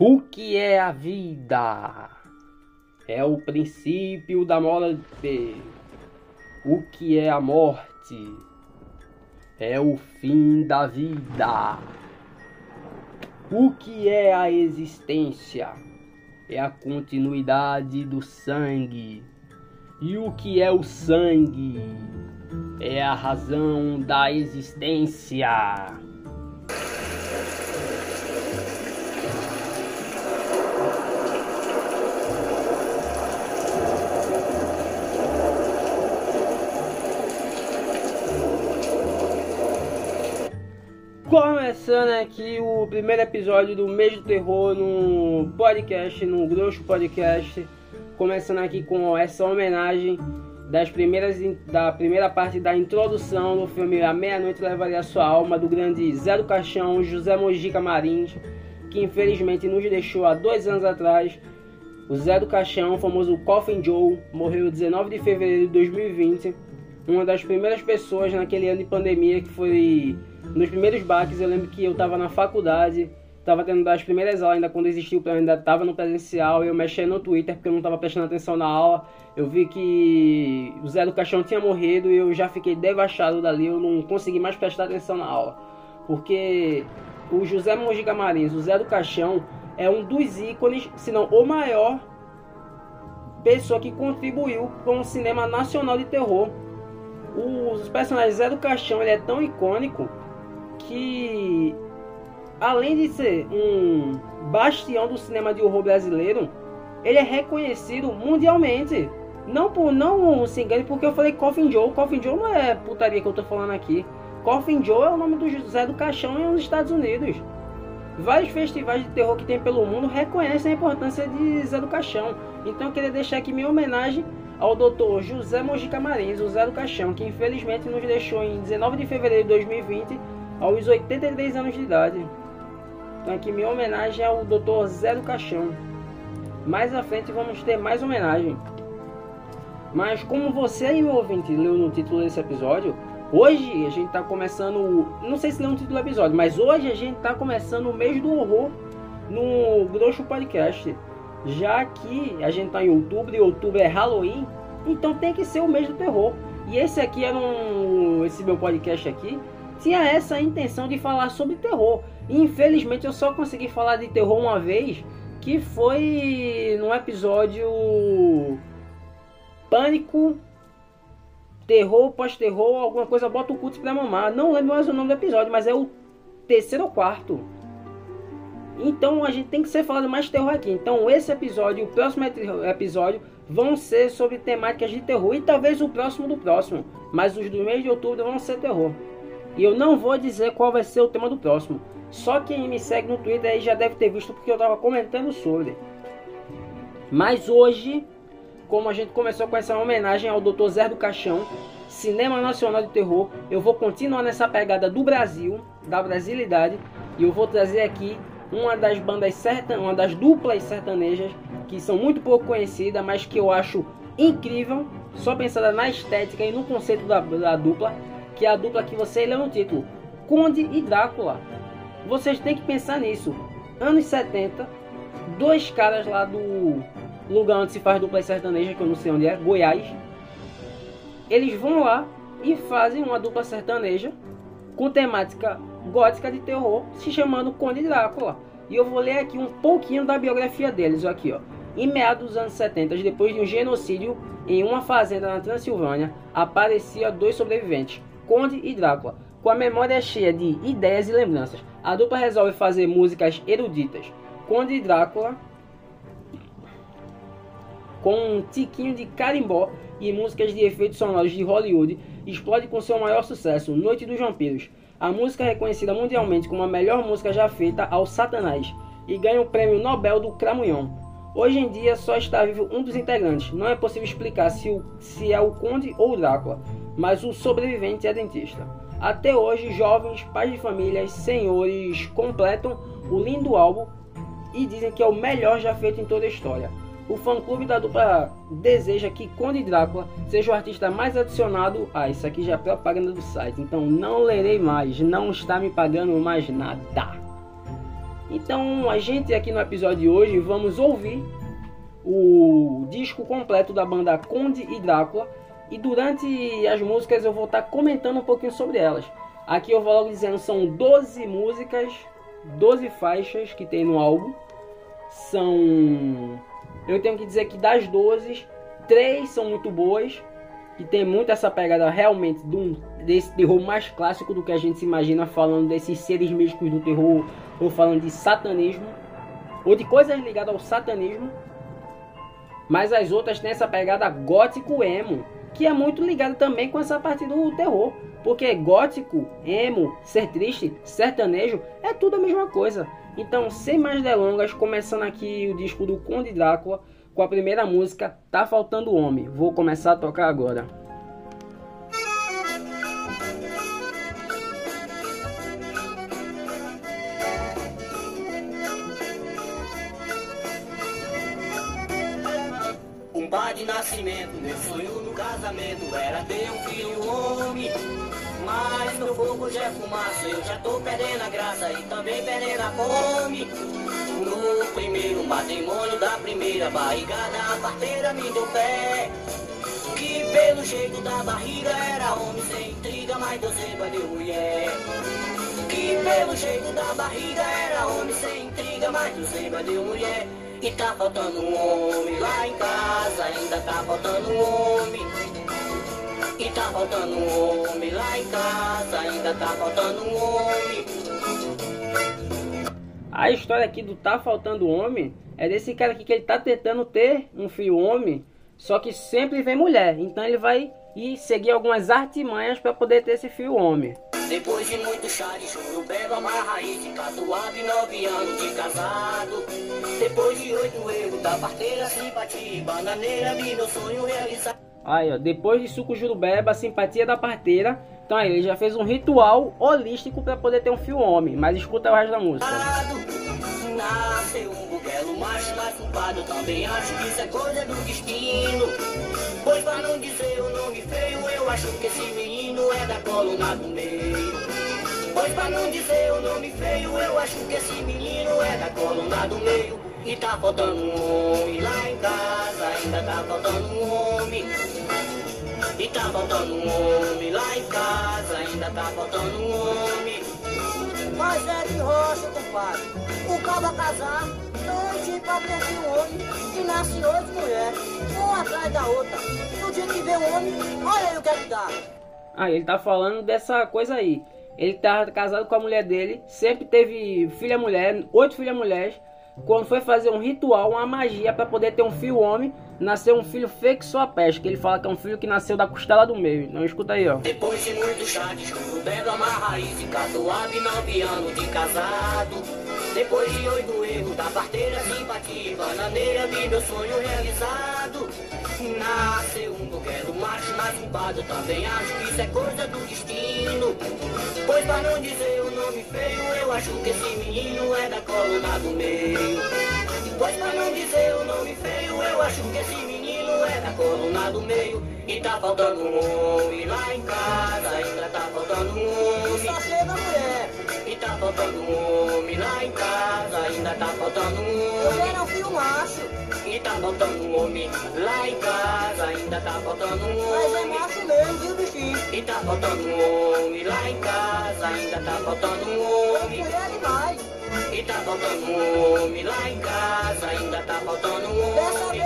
O que é a vida? É o princípio da morte. O que é a morte? É o fim da vida. O que é a existência? É a continuidade do sangue. E o que é o sangue? É a razão da existência. Começando aqui o primeiro episódio do mês do terror no podcast, no Grosso Podcast. Começando aqui com essa homenagem das primeiras da primeira parte da introdução do filme A Meia-Noite Levaria Sua Alma, do grande Zé do Caixão, José Mojica Marins, que infelizmente nos deixou há dois anos atrás. O Zé do Caixão, famoso Coffin Joe, morreu 19 de fevereiro de 2020. Uma das primeiras pessoas naquele ano de pandemia que foi nos primeiros baques, eu lembro que eu estava na faculdade, estava tendo das primeiras aulas, ainda quando existiu, eu ainda estava no presencial, eu mexia no Twitter porque eu não estava prestando atenção na aula. Eu vi que o Zé do Caixão tinha morrido e eu já fiquei devastado dali, eu não consegui mais prestar atenção na aula. Porque o José Mojica Marins, o Zé do Caixão, é um dos ícones, se não o maior pessoa que contribuiu com o cinema nacional de terror. Os personagens Zé do Caixão ele é tão icônico que além de ser um bastião do cinema de horror brasileiro, ele é reconhecido mundialmente. Não por não se engane porque eu falei Coffin Joe. Coffin Joe não é putaria que eu tô falando aqui. Coffin Joe é o nome do José do Caixão nos Estados Unidos. Vários festivais de terror que tem pelo mundo reconhecem a importância de Zé do Caixão. Então eu queria deixar aqui minha homenagem ao Dr. José Mojica Marins, o Zé do Caixão, que infelizmente nos deixou em 19 de fevereiro de 2020 aos 83 anos de idade. Então aqui minha homenagem ao Dr. Zé do Caixão. Mais à frente vamos ter mais homenagem. Mas como você aí, meu ouvinte, leu no título desse episódio, hoje a gente está começando. Não sei se leu no título do episódio, mas hoje a gente está começando o mês do horror no Grosso Podcast. Já que a gente está em outubro e outubro é Halloween, então tem que ser o mês do terror. E esse aqui era um. Esse meu podcast aqui tinha essa intenção de falar sobre terror. infelizmente eu só consegui falar de terror uma vez, que foi no episódio Pânico, Terror, Pós-Terror, alguma coisa, bota o culto pra mamar. Não lembro mais o nome do episódio, mas é o terceiro ou quarto. Então a gente tem que ser falando mais terror aqui. Então esse episódio e o próximo episódio vão ser sobre temáticas de terror. E talvez o próximo do próximo. Mas os do mês de outubro vão ser terror. E eu não vou dizer qual vai ser o tema do próximo. Só quem me segue no Twitter aí já deve ter visto porque eu estava comentando sobre. Mas hoje, como a gente começou com essa homenagem ao Dr. Zé do Caixão, Cinema Nacional de Terror, eu vou continuar nessa pegada do Brasil, da brasilidade, e eu vou trazer aqui uma das bandas sertan, uma das duplas sertanejas que são muito pouco conhecidas, mas que eu acho incrível, só pensada na estética e no conceito da, da dupla, que é a dupla que você leu no título, Conde e Drácula. Vocês têm que pensar nisso. Anos 70, dois caras lá do lugar onde se faz dupla sertaneja, que eu não sei onde é, Goiás. Eles vão lá e fazem uma dupla sertaneja com temática gótica de terror, se chamando Conde Drácula. E eu vou ler aqui um pouquinho da biografia deles, aqui, ó. Em meados dos anos 70, depois de um genocídio em uma fazenda na Transilvânia, aparecia dois sobreviventes, Conde e Drácula. Com a memória cheia de ideias e lembranças, a dupla resolve fazer músicas eruditas. Conde e Drácula, com um tiquinho de carimbó e músicas de efeitos sonoros de Hollywood, explode com seu maior sucesso, Noite dos Vampiros. A música é reconhecida mundialmente como a melhor música já feita ao Satanás e ganha o prêmio Nobel do Cramunhão. Hoje em dia só está vivo um dos integrantes. Não é possível explicar se, o, se é o Conde ou o Drácula mas o sobrevivente é dentista. Até hoje, jovens, pais de famílias, senhores completam o lindo álbum e dizem que é o melhor já feito em toda a história. O fã-clube da dupla deseja que Conde Drácula seja o artista mais adicionado. Ah, isso aqui já é propaganda do site, então não lerei mais, não está me pagando mais nada. Então a gente aqui no episódio de hoje vamos ouvir o disco completo da banda Conde e Drácula e durante as músicas eu vou estar comentando um pouquinho sobre elas. Aqui eu vou logo dizendo, são 12 músicas, 12 faixas que tem no álbum. São. Eu tenho que dizer que das 12, três são muito boas. E tem muito essa pegada realmente de desse terror mais clássico do que a gente se imagina, falando desses seres místicos do terror, ou falando de satanismo, ou de coisas ligadas ao satanismo. Mas as outras têm essa pegada gótico emo, que é muito ligada também com essa parte do terror. Porque gótico, emo, ser triste, sertanejo, é tudo a mesma coisa. Então, sem mais delongas, começando aqui o disco do Conde Drácula com a primeira música, Tá Faltando Homem. Vou começar a tocar agora. Um pai de nascimento, meu sonho no casamento era ter um filho homem. Mas meu fogo já é fumaça, eu já tô perdendo a graça e também perdendo a fome. No primeiro matrimônio da primeira barrigada, a parteira me deu pé. Que pelo jeito da barriga era homem sem intriga, mas Deus deu mulher. Que pelo jeito da barriga era homem sem intriga, mas Deus deu mulher. E tá faltando um homem lá em casa, ainda tá faltando um homem. E tá faltando um homem lá em casa, ainda tá faltando um homem. A história aqui do Tá Faltando Homem é desse cara aqui que ele tá tentando ter um filho homem, só que sempre vem mulher. Então ele vai ir seguir algumas artimanhas para poder ter esse filho homem. Depois de muito chá de choro, bebo uma raiz de catuaba e nove anos de casado. Depois de oito erros da parteira, simpatia e bananeira, vi meu sonho realizado. Aí, ó, depois de suco jurubeba, simpatia da parteira. Então aí, ele já fez um ritual holístico para poder ter um filho homem. Mas escuta o resto da música. Nasceu um culpado também acho que isso é coisa do destino. Pois pra não dizer o nome feio, eu acho que esse menino é da coluna do meio. Pois pra não dizer o nome feio, eu acho que esse menino é da coluna do meio. E tá faltando um homem lá em casa, ainda tá faltando um homem. E tá faltando um homem lá em casa, ainda tá faltando um homem. Mas é de rocha, compadre. O cabo casar, dois pra ter um homem, e nasce oito mulheres, uma atrás da outra. No dia que vê um homem, olha aí o que é que dá. Ah, ele tá falando dessa coisa aí. Ele tá casado com a mulher dele, sempre teve filha mulher, oito filhas mulheres. Quando foi fazer um ritual, uma magia para poder ter um filho homem, nasceu um filho feio que só a que ele fala que é um filho que nasceu da costela do meio. Não escuta aí, ó. Depois de muito chá de chumbo, bebe uma raiz de catuaba nove anos de casado. Depois de oito erros da parteira, simpatia e bananeira, vi meu sonho realizado. Nasceu um buquero macho, mas pado também acho que isso é coisa do destino. Pois pra não dizer o nome feio, eu acho que esse menino é da coluna do meio. Pois pra não dizer o nome feio, eu acho que esse menino é da coluna do meio. E tá faltando um homem lá em casa, ainda tá faltando um homem. Só chega mulher. E tá faltando um homem lá em casa, ainda tá faltando um Eu homem. quero um filho macho, E tá faltando um homem lá em casa, ainda tá faltando um mas é homem. macho mesmo, viu, bichinho? E tá faltando um homem lá em casa, ainda tá faltando um homem. E tá faltando um homem lá em casa, ainda tá faltando um homem.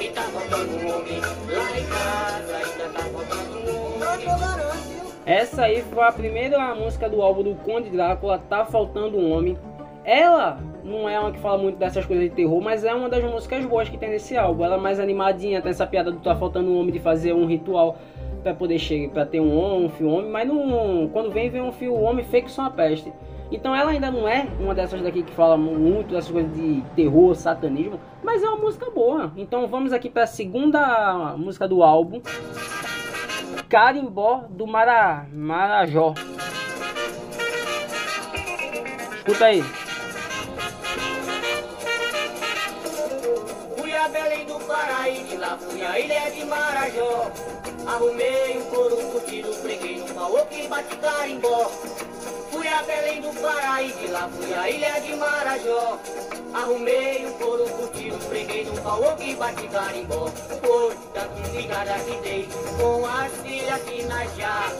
E tá faltando um homem lá em casa, ainda tá faltando um homem. Essa aí foi a primeira música do álbum do Conde Drácula, Tá Faltando um Homem. Ela não é uma que fala muito dessas coisas de terror, mas é uma das músicas boas que tem nesse álbum. Ela é mais animadinha, tem essa piada do Tá Faltando um Homem de fazer um ritual para poder chegar, para ter um homem, um fio homem, mas não, quando vem, vem um fio homem feio que são a peste. Então ela ainda não é uma dessas daqui que fala muito dessas coisas de terror, satanismo, mas é uma música boa. Então vamos aqui para a segunda música do álbum, Carimbó do Mara, Marajó. Escuta aí. Belém do Pará e de lá fui a Ilha de Marajó. Arrumei um couro curtido, preguei no baú que bate carimbó. Fui a Belém do Pará e de lá fui a ilha de Marajó. Arrumei um couro curtido, preguei num pau que bate carimbó. Foi tanto ligada que dei com as filhas que já.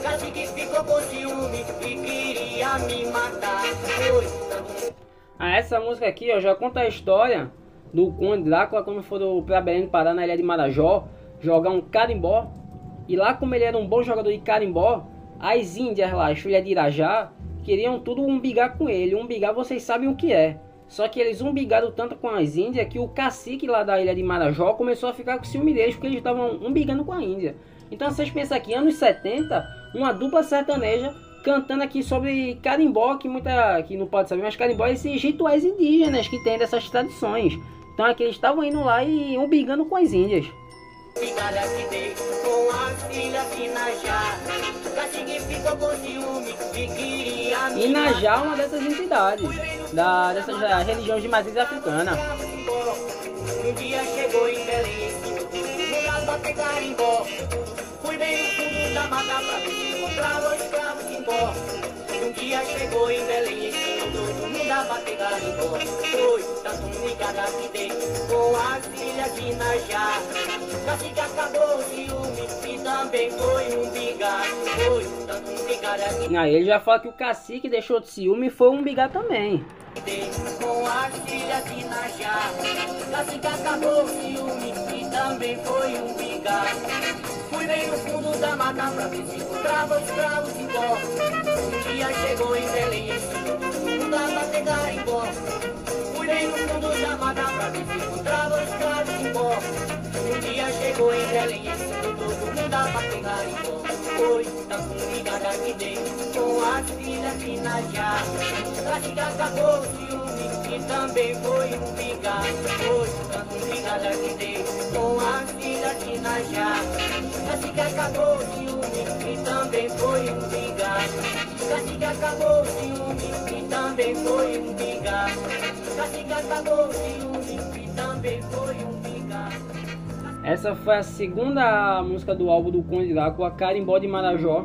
Cacique ficou com ciúme e queria me matar. Foi tanto... Ah, essa música aqui ó, já conta a história do Conde Drácula quando foram pra Belém Pará, na ilha de Marajó, jogar um carimbó. E lá, como ele era um bom jogador de carimbó, as índias lá, as filhas de Irajá, queriam tudo umbigar com ele. Umbigar vocês sabem o que é. Só que eles umbigaram tanto com as índias que o cacique lá da ilha de Marajó começou a ficar com ciúme deles porque eles estavam umbigando com a Índia. Então vocês pensam aqui, anos 70, uma dupla sertaneja cantando aqui sobre carimbó, que muita que não pode saber, mas carimbó é esses rituais indígenas que tem dessas tradições. Então aqui eles estavam indo lá e umbigando com as índias. Que e Najá é uma dessas entidades, da, dessas da religiões de matriz africana. Um dia chegou em Belém, no lado pra pegar carimbó. Fui bem no fundo da mata pra ver se encontrava o escravo de pó. Um dia chegou em Belém, ensinou todo mundo a bater carimbó. Foi tanto ligada que dei com as filhas de Najá. Cacique acabou o ciúme e também foi um bigado. Foi tanto ligada que Aí ele já fala que o cacique deixou de ciúme e foi umbigar também. dei com as filhas de Najá. Cacique acabou o ciúme e também foi um bigado. Fui bem no fundo da mata pra ver se encontrava os cravos de pó. Um dia chegou em Belém, ensinou todo mundo a bater carimbó. Fui bem no fundo da mata pra ver se encontrava os cravos de pó. Um dia chegou em Belém, todo mundo a bater carimbó. Foi tanto ligada que dei com as filhas de Najá. Cacique acabou o ciúme e também foi um bigado. Foi tanto ligada que dei com as filhas de Najá. Cacique acabou o ciúme e também foi um bigado. Cacique acabou o ciúme e também foi um bigado. Cacique acabou o ciúme e também foi um. Essa foi a segunda música do álbum do Conde Drácula, Carimbó de Marajó.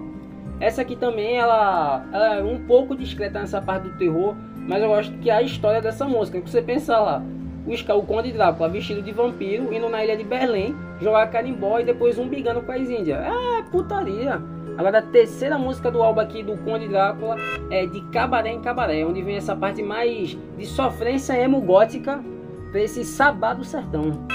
Essa aqui também, ela, ela é um pouco discreta nessa parte do terror, mas eu gosto que é a história dessa música. Que você pensa lá, o Conde Drácula vestido de vampiro, indo na ilha de Berlim, jogar carimbó e depois um bigando com as índias. É putaria. Agora a terceira música do álbum aqui do Conde Drácula é de Cabaré em Cabaré, onde vem essa parte mais de sofrência emo gótica pra esse sabá do sertão.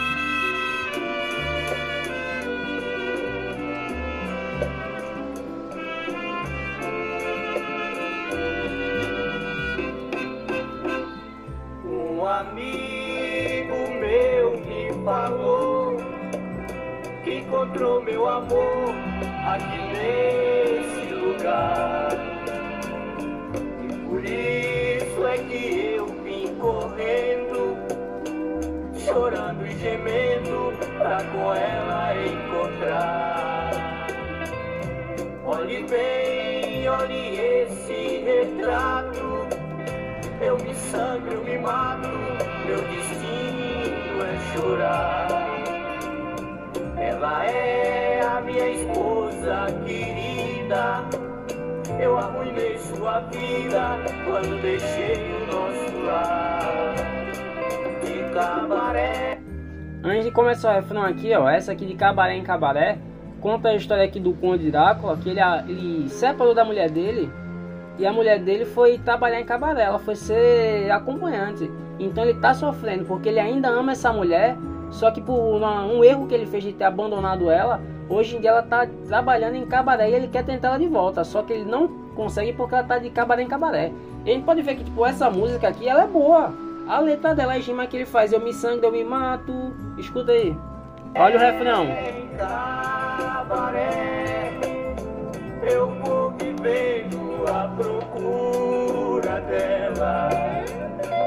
Antes de começar o refrão aqui, ó, essa aqui de Cabaré em Cabaré, conta a história aqui do Conde Drácula, que ele, ele separou da mulher dele e a mulher dele foi trabalhar em cabaré, ela foi ser acompanhante. Então ele tá sofrendo porque ele ainda ama essa mulher, só que por uma- um erro que ele fez de ter abandonado ela, hoje em dia ela tá trabalhando em cabaré e ele quer tentar ela de volta, só que ele não consegue porque ela tá de cabaré em cabaré. E a gente pode ver que tipo essa música aqui, ela é boa. A letra dela, a rima que ele faz, eu me sangro, eu me mato. Escuta aí. Olha o refrão. Eu vou vivendo à procura dela.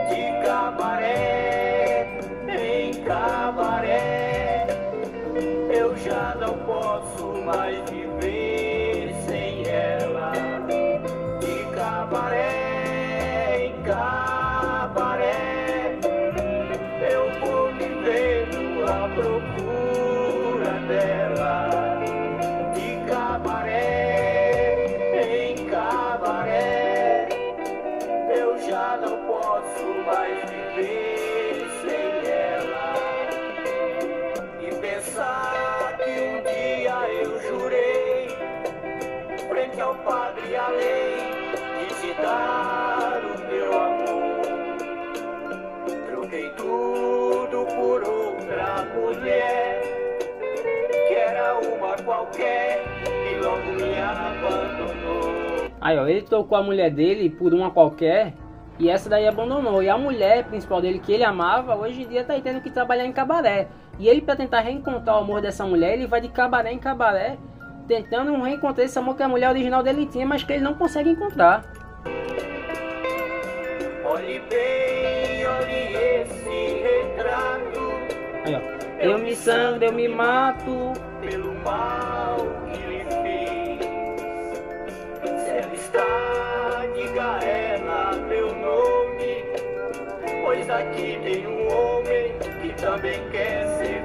De cabaré, em cabaré, eu já não posso mais viver qualquer, e logo me abandonou. Aí, ó, ele trocou a mulher dele por uma qualquer e essa daí abandonou. E a mulher principal dele, que ele amava, hoje em dia tá tendo que trabalhar em cabaré. E ele, para tentar reencontrar o amor dessa mulher, ele vai de cabaré em cabaré, tentando reencontrar esse amor que a mulher original dele tinha, mas que ele não consegue encontrar. Olhe bem, olhe esse retrato. Aí, ó. Eu me sangro, eu me mato. Pelo mal que lhe fiz. Se ela está, diga ela meu nome. Pois aqui tem um homem que também quer ser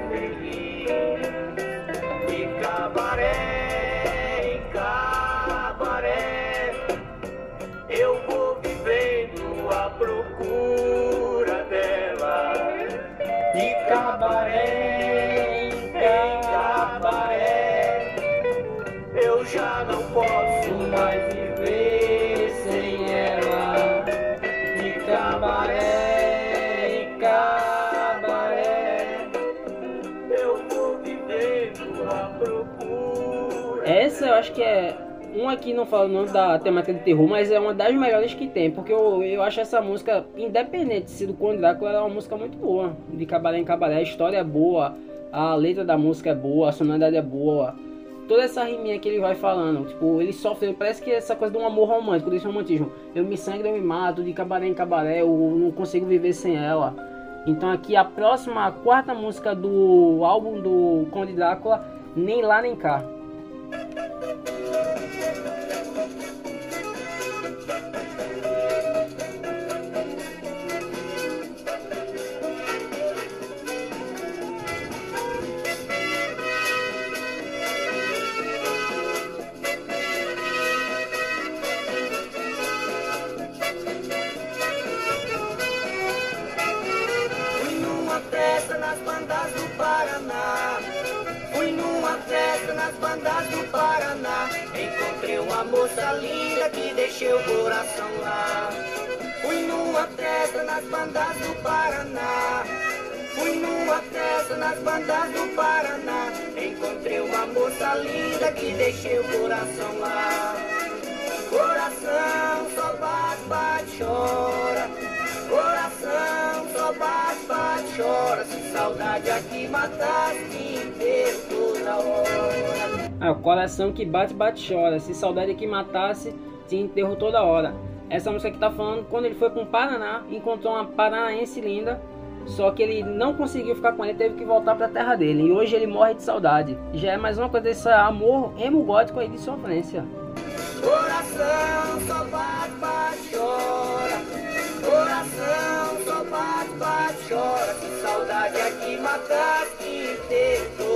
acho que é uma aqui não falo não da temática de terror, mas é uma das melhores que tem, porque eu, eu acho essa música, independente de ser do Conde Drácula, é uma música muito boa, de cabaré em cabaré, a história é boa, a letra da música é boa, a sonoridade é boa, toda essa riminha que ele vai falando, tipo, ele sofre, parece que essa coisa de um amor romântico, desse romantismo, eu me sangro, eu me mato, de cabaré em cabaré, eu não consigo viver sem ela. Então aqui a próxima, a quarta música do álbum do Conde Drácula, Nem Lá Nem Cá. thank you bandas do Paraná. Fui numa festa nas bandas do Paraná. Encontrei uma moça linda que deixei o coração lá. Coração só bate, bate, chora. Coração só bate, bate, chora. Se saudade aqui matasse inteiro toda hora. Ah, o coração que bate, bate, chora. Se saudade que matasse, te enterro toda hora. Essa música que tá falando quando ele foi para um Paraná, encontrou uma paranaense linda, só que ele não conseguiu ficar com ela, teve que voltar para a terra dele. E hoje ele morre de saudade. Já é mais uma coisa desse amor emo gótico aí de sofrência. Coração só bate, bate, chora. Coração só bate, bate, chora. Se saudade aqui matasse inteiro toda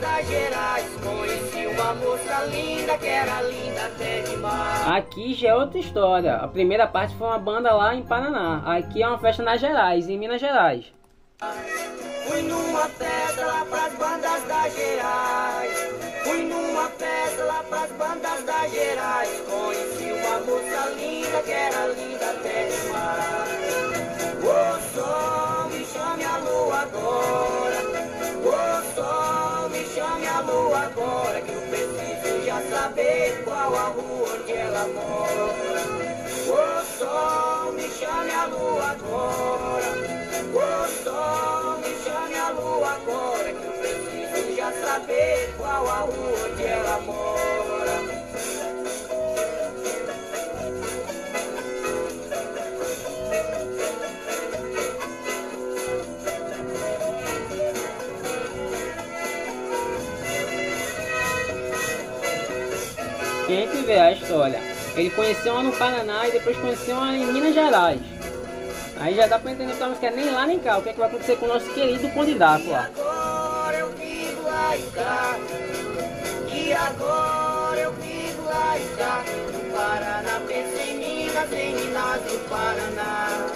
da Gerais. Conheci uma moça linda que era linda até demais. Aqui já é outra história. A primeira parte foi uma banda lá em Paraná. Aqui é uma festa nas Gerais, em Minas Gerais. Fui numa festa lá pras bandas da Gerais. Fui numa festa lá pras bandas da Gerais. Conheci uma moça linda que era linda até demais. Ô sol, me chame a lua agora. Ô sol, lua agora. Que eu preciso já saber qual a rua onde ela mora. Ô sol, me chame a lua agora. Ô sol, me chame a lua agora. Que eu preciso já saber qual a rua onde ela mora. E a história. Ele conheceu uma no Paraná e depois conheceu uma em Minas Gerais. Aí já dá pra entender que a música é nem lá nem cá. O que, é que vai acontecer com o nosso querido Conde Drácula? agora eu vivo lá e cá. Agora eu vivo lá e cá. No Paraná, em Minas, em Minas Paraná.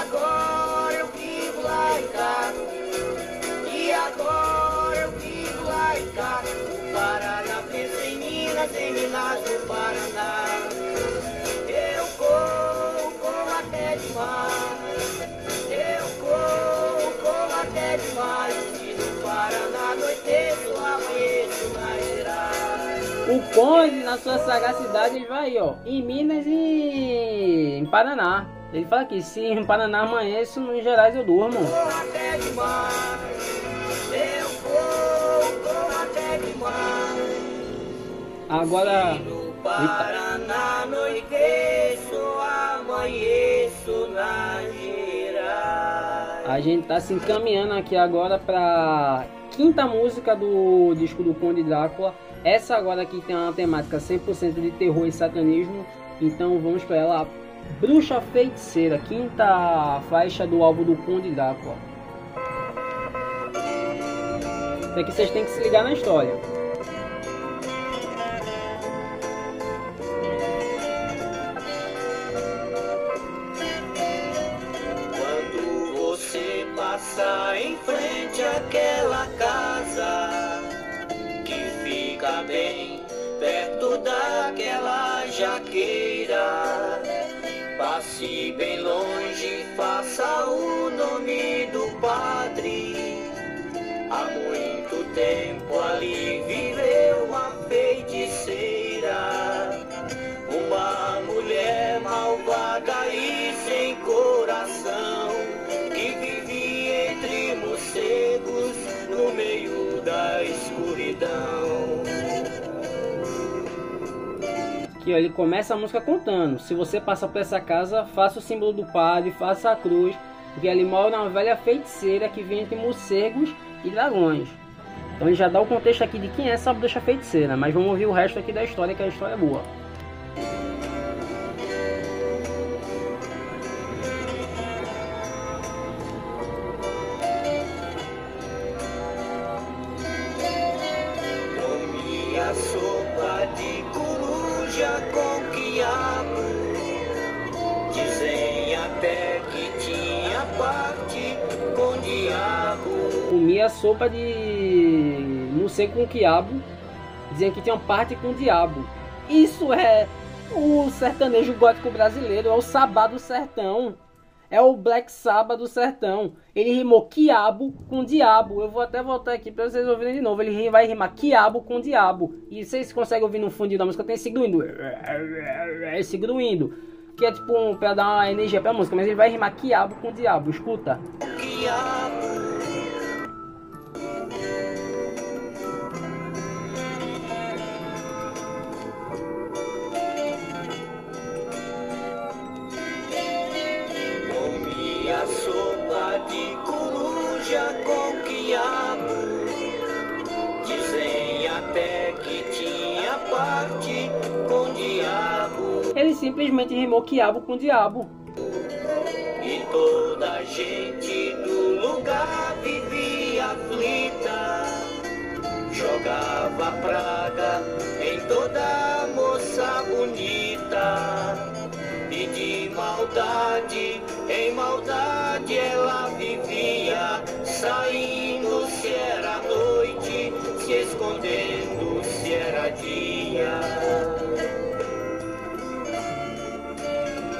Agora eu vivo lá e cá. Do Paraná. Eu corro, corro até demais. Eu corro, corro até demais. E no Paraná anoiteço, amanheço nas Gerais. O Conde, na sua sagacidade, ele vai ó, em Minas e em Paraná. Ele fala que se em Paraná amanheço, em Gerais eu durmo. Corro até demais. Eu corro, corro até demais. Agora. Paraná amanheço Gerais. A gente tá se encaminhando aqui agora pra quinta música do disco do Conde Drácula. Essa agora aqui tem uma temática 100% de terror e satanismo. Então vamos pra ela. Bruxa Feiticeira, quinta faixa do álbum do Conde Drácula. Isso aqui vocês têm que se ligar na história. Bem perto daquela jaqueira, passe bem longe, faça o nome do padre. Há muito tempo ali Ó, ele começa a música contando: se você passa por essa casa, faça o símbolo do padre, faça a cruz, porque ali mora uma velha feiticeira que vem entre morcegos e dragões. Então ele já dá o contexto aqui de quem é essa bruxa feiticeira, mas vamos ouvir o resto aqui da história, que a história é boa. Sopa de morcego com quiabo, dizendo que tinha uma parte com diabo. Isso é o sertanejo gótico brasileiro, é o sabá do sertão. É o Black Sabbath do sertão. Ele rimou quiabo com diabo. Eu vou até voltar aqui para vocês ouvirem de novo. Ele vai rimar quiabo com diabo. E vocês conseguem ouvir no fundinho da música, tem esse gruindo. Esse gruindo. Que é tipo um, pra dar uma energia pra música. Mas ele vai rimar quiabo com diabo. Escuta. Quiabo. Simplesmente rimou quiabo com diabo. E toda gente do lugar vivia aflita. Jogava praga em toda moça bonita. E de maldade em maldade ela vivia. Saindo se era noite, se escondendo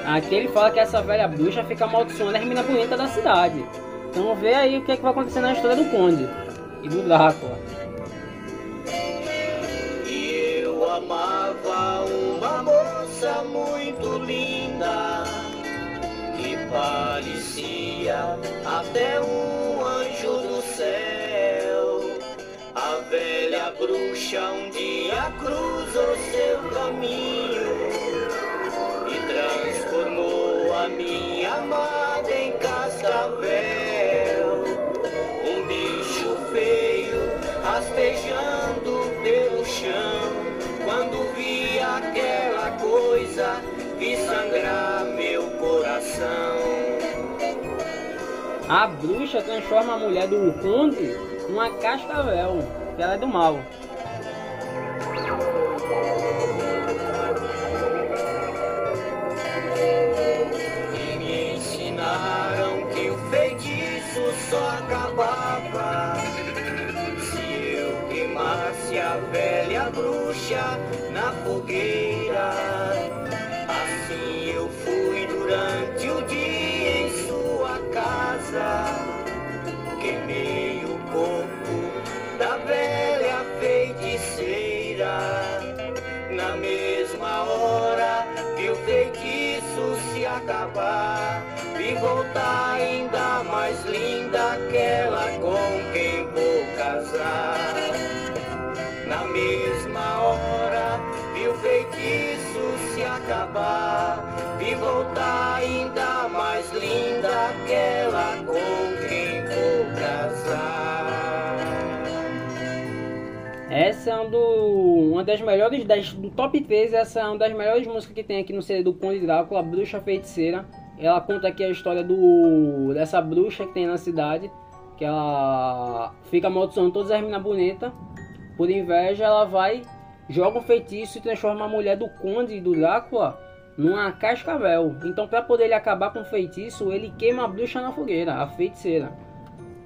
Aqui ele fala que essa velha bruxa fica amaldiçoando as meninas bonitas da cidade. Então vê aí o que, é que vai acontecer na história do Conde e do Drácula. Eu amava uma moça muito linda que parecia até um anjo do céu. A velha bruxa um dia cruzou seu caminho minha amada em Cascavel. Um bicho feio rastejando pelo chão. Quando vi aquela coisa, vi sangrar meu coração. A bruxa transforma a mulher do conde numa cascavel, que ela é do mal. Só acabava se eu queimasse a velha bruxa na fogueira. Assim eu fui durante o Essa é um do, uma das melhores das, do top 3. Essa é uma das melhores músicas que tem aqui no CD do Conde Drácula, Bruxa Feiticeira. Ela conta aqui a história do dessa bruxa que tem na cidade, que ela fica amaldiçoando todas as meninas bonitas. Por inveja, ela vai, joga um feitiço e transforma a mulher do Conde do Drácula numa cascavel. Então, para poder ele acabar com o feitiço, ele queima a bruxa na fogueira, a feiticeira.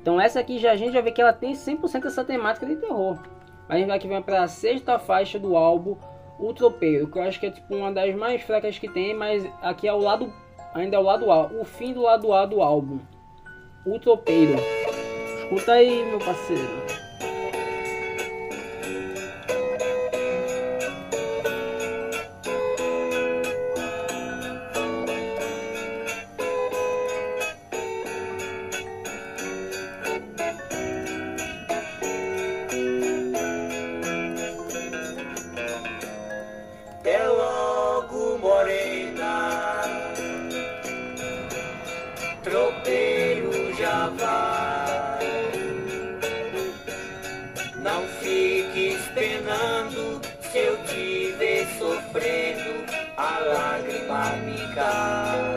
Então, essa aqui já a gente já vê que ela tem 100% essa temática de terror. A gente vai que vem para a sexta faixa do álbum, O Tropeiro, que eu acho que é tipo uma das mais fracas que tem, mas aqui é o lado, ainda é o lado A, o fim do lado A do álbum. O Tropeiro. Escuta aí, meu parceiro. Fiques penando se eu te ver sofrendo, a lágrima me cai.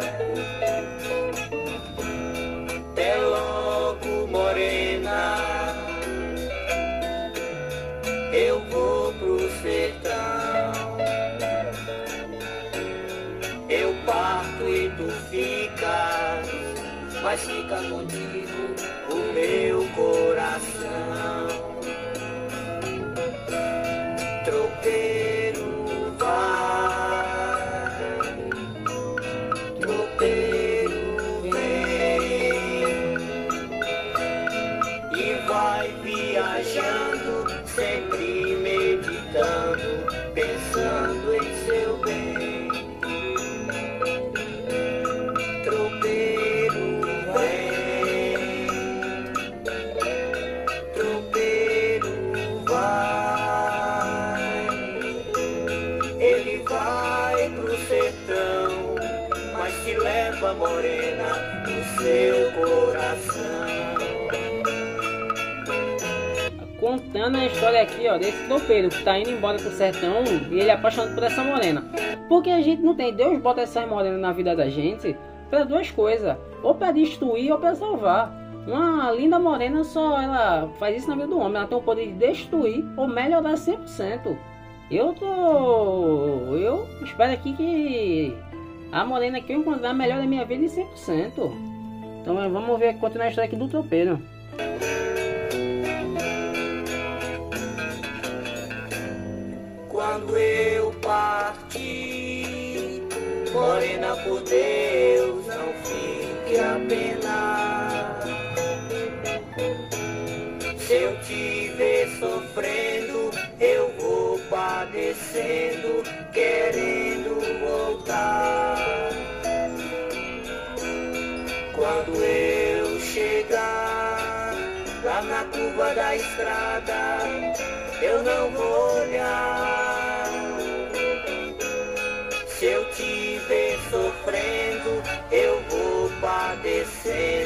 Contando a história aqui, ó, desse tropeiro que tá indo embora pro sertão e ele é apaixonado por essa morena. Porque a gente não tem, Deus bota essas morenas na vida da gente para duas coisas, ou para destruir ou para salvar. Uma linda morena só ela faz isso na vida do homem, ela tem o poder de destruir ou melhorar 100%. Eu tô, eu espero aqui que a morena que eu encontrar melhore a minha vida em 100%. Então vamos ver continuar a história aqui do tropeiro. Quando eu partir, morena por Deus, não fique a pena. Se eu te ver sofrendo, eu vou padecendo, querendo voltar. Quando eu chegar lá na curva da estrada, eu não vou olhar. Padecendo,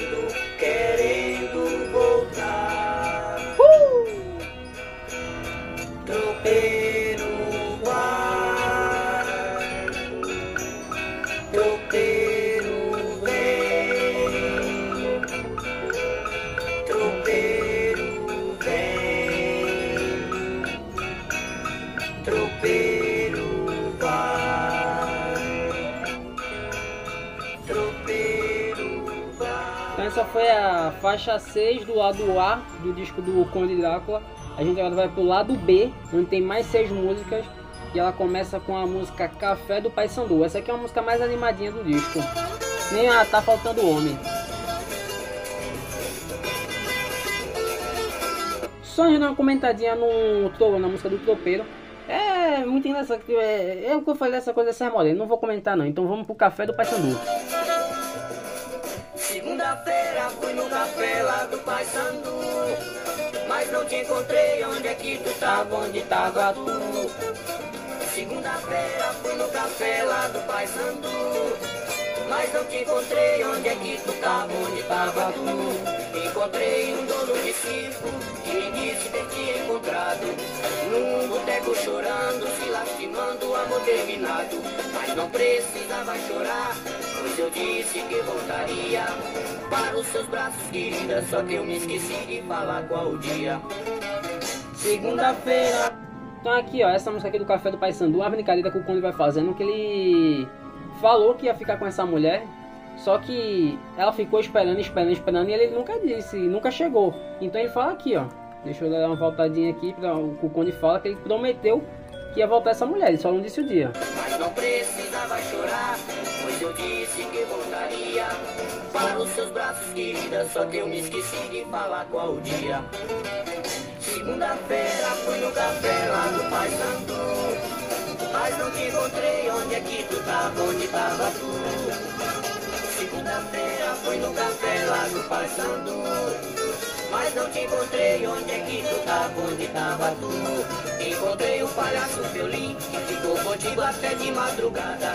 faixa 6 do lado A do disco do Conde Drácula. A gente agora vai pro lado B, onde tem mais seis músicas. E ela começa com a música Café do Pai Sandu. Essa aqui é a música mais animadinha do disco. Nem a Tá Faltando Homem. Só a uma comentadinha no, na música do Tropeiro. É muito engraçado. É, é o que eu falei dessa coisa dessa morena. Não vou comentar não. Então vamos pro Café do Pai Sandu. Segunda-feira fui no café lá do Pai Sandu Mas não te encontrei, onde é que tu tava, onde tava tu? Segunda-feira fui no café lá do Pai Sandu Mas não te encontrei, onde é que tu tava, onde tava tu? Encontrei um dono de circo que me disse ter te encontrado Num boteco chorando, se lastimando, amor terminado Mas não precisava chorar Pois eu disse que voltaria para os seus braços, querida. Só que eu me esqueci de falar qual o dia. Segunda-feira. Então aqui, ó, essa música aqui do Café do Pai Sandu, uma brincadeira que o Conde vai fazendo, que ele falou que ia ficar com essa mulher, só que ela ficou esperando, esperando, esperando, e ele nunca disse, nunca chegou. Então ele fala aqui, ó. Deixa eu dar uma voltadinha aqui para o Conde fala que ele prometeu que ia voltar essa mulher, ele só não disse o dia. Mas não precisava chorar, pois eu disse que voltaria para os seus braços, querida. Só que eu me esqueci de falar qual o dia. Segunda-feira fui no café lá no Pai Santo, mas não te encontrei. Onde é que tu tava? Onde tava tu? Segunda-feira fui no café lá no Pai Santo. Mas não te encontrei, onde é que tu tava, onde tava tu? Encontrei o palhaço violin, que ficou contigo até de madrugada.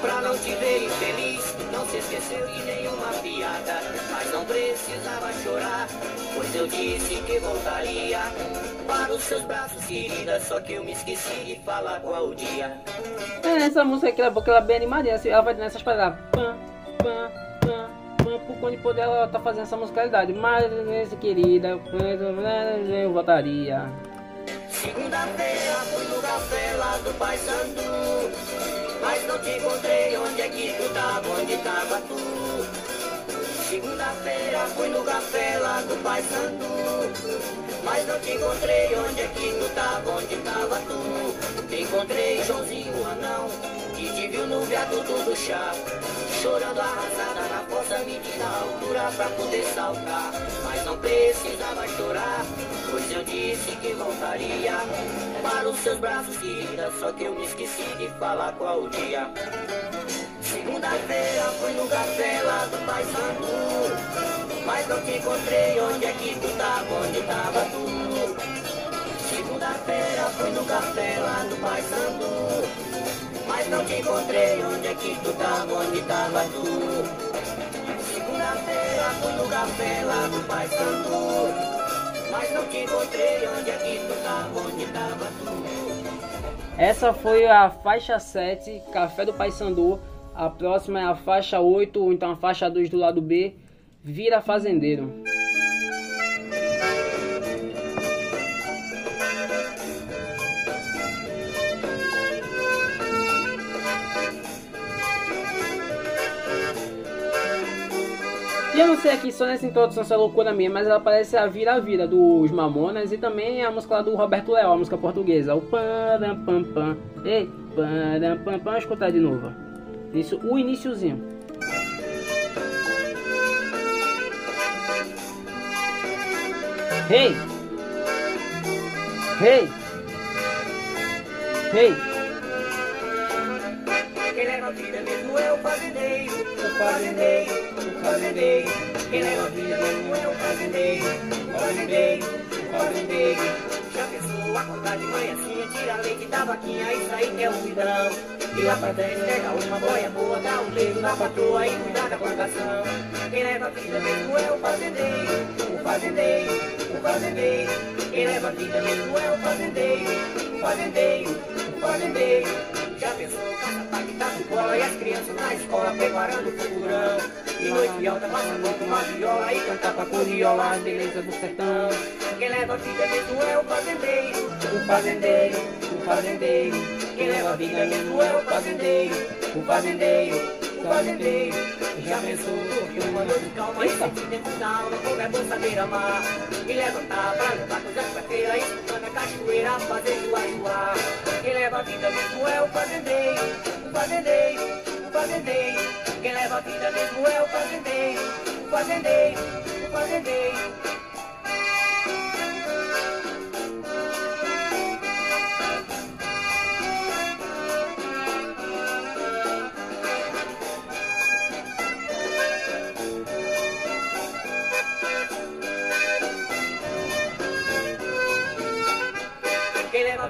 Pra não te ver infeliz, não se esqueceu de nenhuma piada. Mas não precisava chorar, pois eu disse que voltaria. Para os seus braços, querida, só que eu me esqueci de falar qual o dia. É, essa música aqui, ela, ela é bem animadinha, assim, ela vai nessas pam, por quando poder ela tá fazendo essa musicalidade. Mas, nesse querida, eu votaria. Segunda-feira fui no café lá do Pai Sandu Mas não te encontrei, onde é que tu tava, onde tava tu? Segunda-feira fui no café lá do Pai Sandu Mas não te encontrei, onde é que tu tava, onde tava tu? Encontrei Joãozinho anão, te viu no viaduto do chá Chorando arrasada na força, medindo a altura pra poder saltar. Mas não precisava chorar, pois eu disse que voltaria para os seus braços, querida. Só que eu me esqueci de falar qual o dia. Segunda-feira fui no café lá do Pai Santo. Mas não te encontrei, onde é que tu tava, onde tava tu? Segunda-feira fui no café lá do Pai Santo. Mas não te encontrei, onde é que tu tava, onde tava tu? Segunda-feira fui no café lá no Pai Santo Mas não te encontrei, onde é que tu tava, onde tava tu? Essa foi a faixa 7, Café do Pai Sandu. A próxima é a faixa 8, ou então a faixa 2 do lado B, Vira Fazendeiro. Eu não sei aqui só nessa introdução se é loucura minha, mas ela parece a Vira-Vira dos Mamonas e também a música lá do Roberto Leal, a música portuguesa, o pam pam pam. Ei, pam pam pam, escutar de novo. Isso, o iníciozinho. Hey! Hey! Hey! Quem leva a vida mesmo é o fazendeiro, o fazendeiro vida mesmo é o fazendeiro, o fazendeiro, o fazendeiro. Já pensou acordar de manhã assim, tira leite da vaquinha, isso aí que é um vidrão. E lá pra dentro pega uma boia boa, dá um beijo na patroa e cuidar da plantação. Quem leva a vida mesmo é o fazendeiro, o fazendeiro, o fazendeiro. Quem leva a vida mesmo é o fazendeiro, o fazendeiro, o fazendeiro. Já pensou bola e as crianças na escola preparando o figurão. E noite alta passa com uma viola e canta pra curiola as belezas do sertão. Quem leva a vida mesmo é o fazendeiro, o fazendeiro, o fazendeiro. Quem leva a vida mesmo é o fazendeiro, o fazendeiro, o fazendeiro. Já pensou porque uma noite calma e sentimento da alma, como é bom saber amar. Me levantar pra levar coisas pra feira, escutando a cachoeira, fazer joar, Quem leva a vida mesmo é o fazendeiro, o fazendeiro, o fazendeiro. Quem leva a vida mesmo é o fazendeiro, o fazendeiro, o fazendeiro.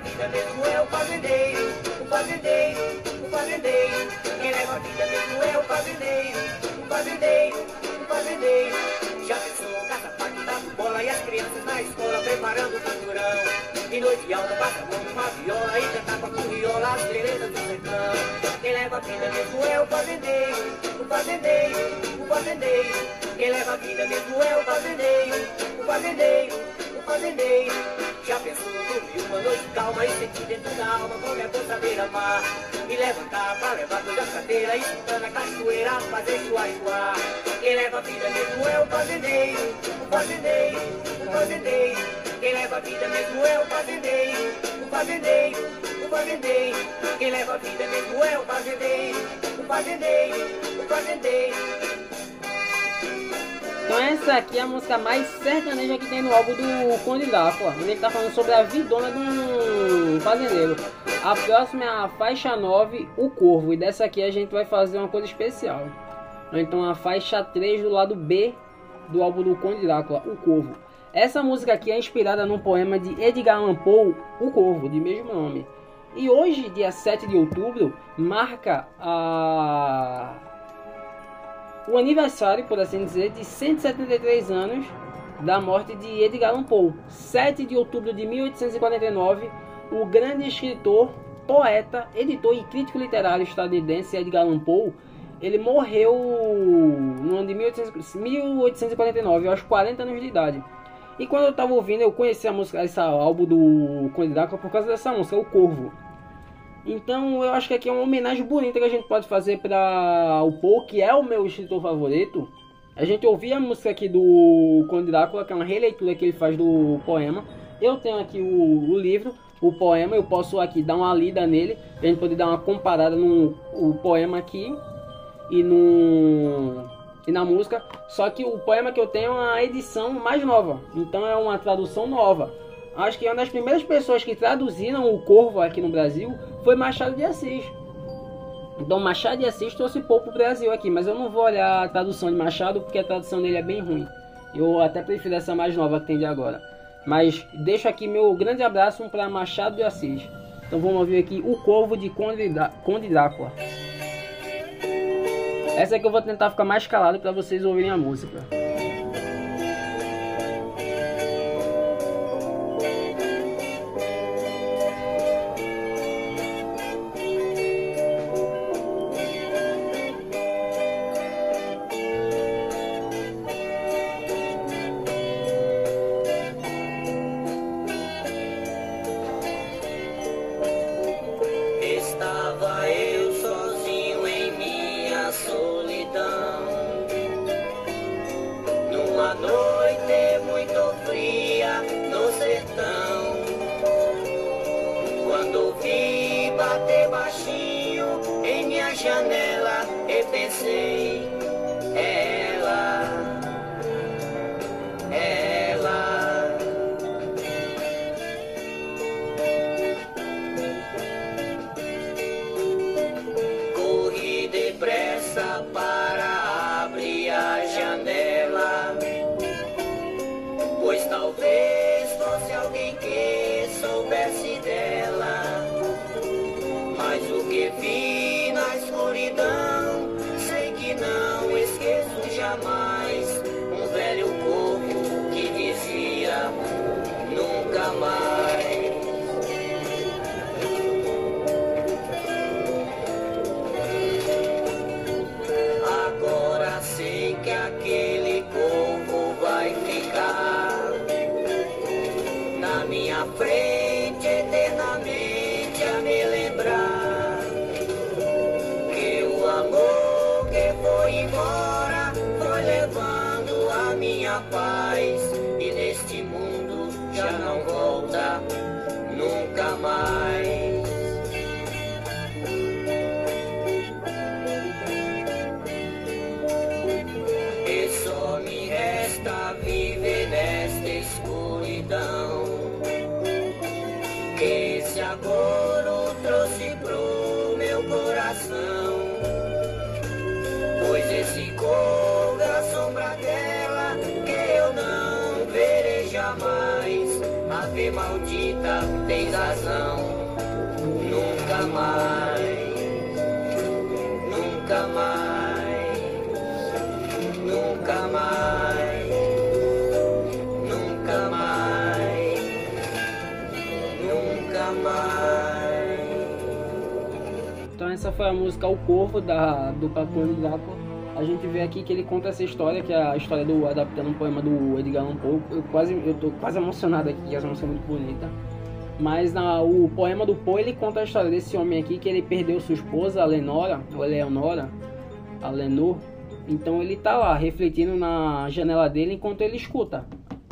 vida mesmo é o fazendeiro, o fazendeiro, fazendeiro. Quem leva a vida mesmo é o fazendeiro, o fazendeiro, o fazendeiro. Já pensou, caça-paque, dá bola e as crianças na escola preparando o cinturão. E noite alta, passa a mão numa viola e canta com a curriola as belezas do sertão. Quem leva a vida mesmo é o fazendeiro, o fazendeiro, o fazendeiro. Quem leva a vida mesmo é o fazendeiro, o fazendeiro, o fazendeiro. Já pensou dormir uma noite calma e sentir dentro da alma como é bom saber amar Me levantar pra levar toda a cadeira, escutando a cachoeira, fazer e voar Quem leva a vida mesmo é o fazendeiro, o fazendeiro, o fazendeiro. Quem leva a vida mesmo é o fazendeiro, o fazendeiro, o fazendeiro. Quem leva a vida mesmo é o fazendeiro, o fazendeiro, o fazendeiro então essa aqui é a música mais sertaneja que tem no álbum do Conde Drácula. Ele tá falando sobre a vidona de um fazendeiro. A próxima é a faixa 9, O Corvo. E dessa aqui a gente vai fazer uma coisa especial. Então a faixa 3 do lado B do álbum do Conde Drácula, O Corvo. Essa música aqui é inspirada num poema de Edgar Allan Poe, O Corvo, de mesmo nome. E hoje, dia 7 de outubro, marca a o aniversário, por assim dizer, de 173 anos da morte de Edgar Allan Poe. 7 de outubro de 1849, o grande escritor, poeta, editor e crítico literário estadunidense Edgar Allan Poe, ele morreu no ano de 1849, aos 40 anos de idade. E quando eu estava ouvindo, eu conheci a música, esse álbum do Conde Drácula por causa dessa música, O Corvo. Então eu acho que aqui é uma homenagem bonita que a gente pode fazer para o Poe, que é o meu escritor favorito. A gente ouvir a música aqui do Conde Drácula, que é uma releitura que ele faz do poema. Eu tenho aqui o, o livro, o poema, eu posso aqui dar uma lida nele, a gente poder dar uma comparada no o poema aqui e no e na música. Só que o poema que eu tenho é uma edição mais nova, então é uma tradução nova acho que uma das primeiras pessoas que traduziram o Corvo aqui no Brasil foi Machado de Assis. Então Machado de Assis trouxe pouco o Brasil aqui, mas eu não vou olhar a tradução de Machado porque a tradução dele é bem ruim. Eu até prefiro essa mais nova que tem de agora. Mas deixo aqui meu grande abraço para Machado de Assis. Então vamos ouvir aqui O Corvo de Conde Drácula. Essa aqui eu vou tentar ficar mais calado para vocês ouvirem a música. Embora, foi tens razão, nunca mais, nunca mais, nunca mais, nunca mais, nunca mais. Então essa foi a música O Corvo da do Patrulho Drácula. A gente vê aqui que ele conta essa história, que é a história do adaptando um poema do Edgar Allan Poe. Eu quase eu tô quase emocionado aqui, essa música é muito bonita. Mas na, o poema do Poe ele conta a história desse homem aqui que ele perdeu sua esposa, a Lenora, ou Eleonora, a Lenor. Então ele tá lá refletindo na janela dele enquanto ele escuta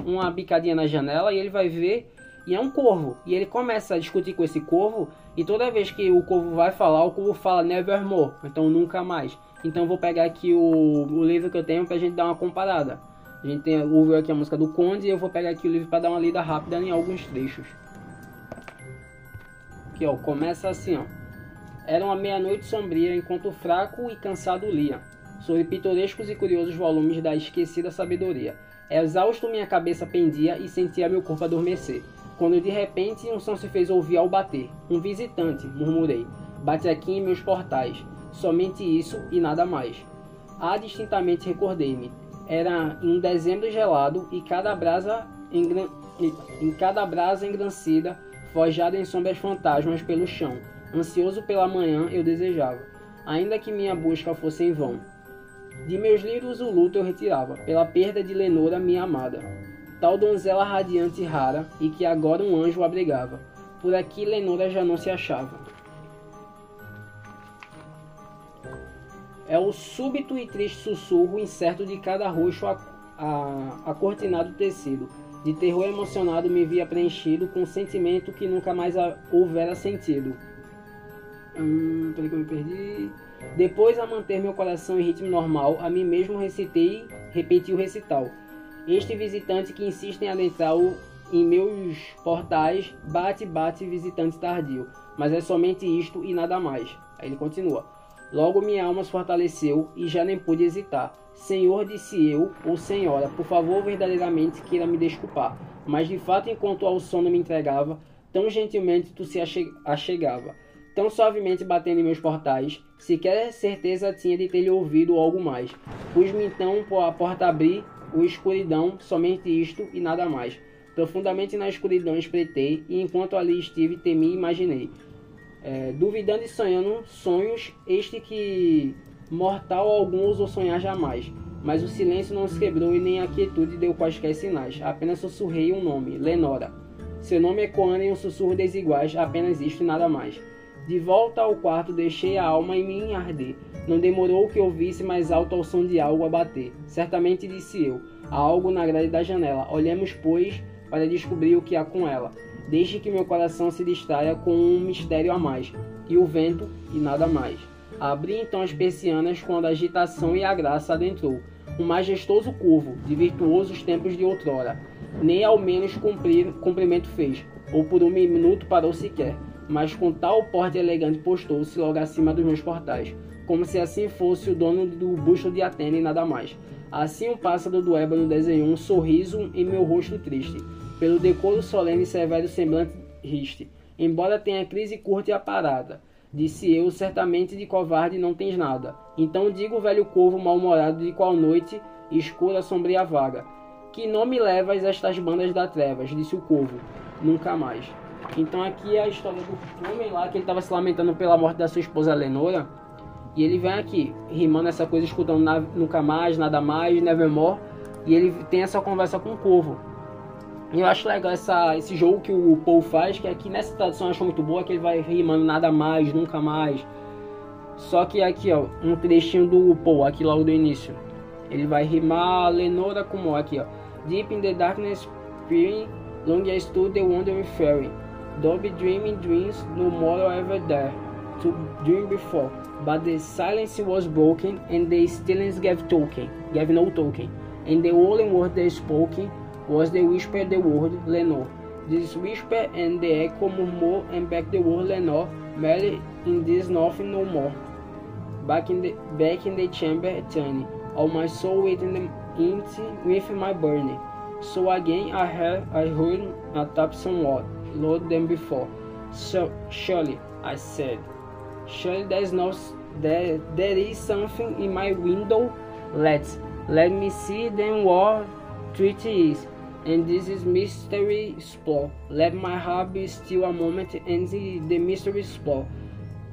uma bicadinha na janela e ele vai ver e é um corvo. E ele começa a discutir com esse corvo e toda vez que o corvo vai falar, o corvo fala nevermore, então nunca mais. Então vou pegar aqui o, o livro que eu tenho pra gente dar uma comparada. A gente tem, ouviu aqui a música do Conde e eu vou pegar aqui o livro para dar uma lida rápida em alguns trechos. Aqui ó, começa assim ó. Era uma meia-noite sombria enquanto fraco e cansado lia sobre pitorescos e curiosos volumes da esquecida sabedoria. Exausto minha cabeça pendia e sentia meu corpo adormecer. Quando de repente um som se fez ouvir ao bater. Um visitante, murmurei. Bate aqui em meus portais. Somente isso e nada mais. Ah, distintamente recordei-me. Era um dezembro gelado e cada brasa engran... em cada brasa engrancida, forjada em sombras fantasmas pelo chão. Ansioso pela manhã, eu desejava, ainda que minha busca fosse em vão. De meus livros o luto eu retirava, pela perda de Lenora, minha amada. Tal donzela radiante e rara, e que agora um anjo abrigava. Por aqui Lenora já não se achava. É o súbito e triste sussurro incerto de cada roxo acortinado tecido. De terror emocionado me via preenchido com um sentimento que nunca mais houvera sentido. Hum, peraí que eu me perdi. Depois, a manter meu coração em ritmo normal, a mim mesmo recitei, repeti o recital. Este visitante que insiste em adentrar o, em meus portais, bate, bate, visitante tardio. Mas é somente isto e nada mais. Aí ele continua. Logo minha alma se fortaleceu e já nem pude hesitar. Senhor, disse eu, ou senhora, por favor, verdadeiramente queira me desculpar. Mas de fato, enquanto ao sono me entregava, tão gentilmente tu se achegava tão suavemente batendo em meus portais, sequer certeza tinha de ter lhe ouvido algo mais. Pus-me então a porta abrir, o escuridão, somente isto e nada mais. Profundamente na escuridão espreitei, e enquanto ali estive, temi e imaginei. É, duvidando e sonhando sonhos, este que mortal algum ousou sonhar jamais. Mas o silêncio não se quebrou e nem a quietude deu quaisquer sinais. Apenas sussurrei um nome, Lenora. Seu nome ecoando em um sussurro desiguais, apenas isto e nada mais. De volta ao quarto, deixei a alma em mim arder. Não demorou que ouvisse mais alto ao som de algo a bater. Certamente disse eu, há algo na grade da janela. Olhemos, pois, para descobrir o que há com ela. Deixe que meu coração se distraia com um mistério a mais, e o vento e nada mais. Abri então as persianas quando a agitação e a graça adentrou. Um majestoso curvo, de virtuosos tempos de outrora. Nem ao menos cumprir, cumprimento fez, ou por um minuto parou sequer mas com tal porte elegante postou-se logo acima dos meus portais, como se assim fosse o dono do busto de Atena e nada mais. Assim o pássaro do ébano desenhou um sorriso em meu rosto triste, pelo decoro solene e severo semblante riste. Embora tenha crise curta e aparada, disse eu, certamente de covarde não tens nada. Então digo velho corvo mal-humorado de qual noite escura sombria vaga, que não me levas estas bandas da trevas, disse o corvo, nunca mais. Então aqui é a história do homem lá que ele estava se lamentando pela morte da sua esposa Lenora. E ele vem aqui, rimando essa coisa, escutando nunca mais, nada mais, nevermore. E ele tem essa conversa com o povo. E eu acho legal essa, esse jogo que o Paul faz, que aqui nessa tradução eu acho muito boa, que ele vai rimando nada mais, nunca mais. Só que aqui, ó, um trechinho do Paul, aqui logo do início. Ele vai rimar Lenora como aqui, ó. Deep in the darkness, peering, long I stood the wandering fairy. Don't be dreaming dreams, no more ever there to dream before. But the silence was broken, and the stillness gave token, gave no token. And the only word they spoken was the whisper the word Lenore. This whisper and the echo murmur and back the word Lenore, merely in this nothing no more. Back in the back in the chamber eternity, all my soul waiting the empty with my burning. So again I heard I heard a tap somewhat louder than before. So surely I said, surely there is no there there is something in my window. Let's let me see then what treaty is. And this is mystery explore. Let my heart be still a moment and the, the mystery explore.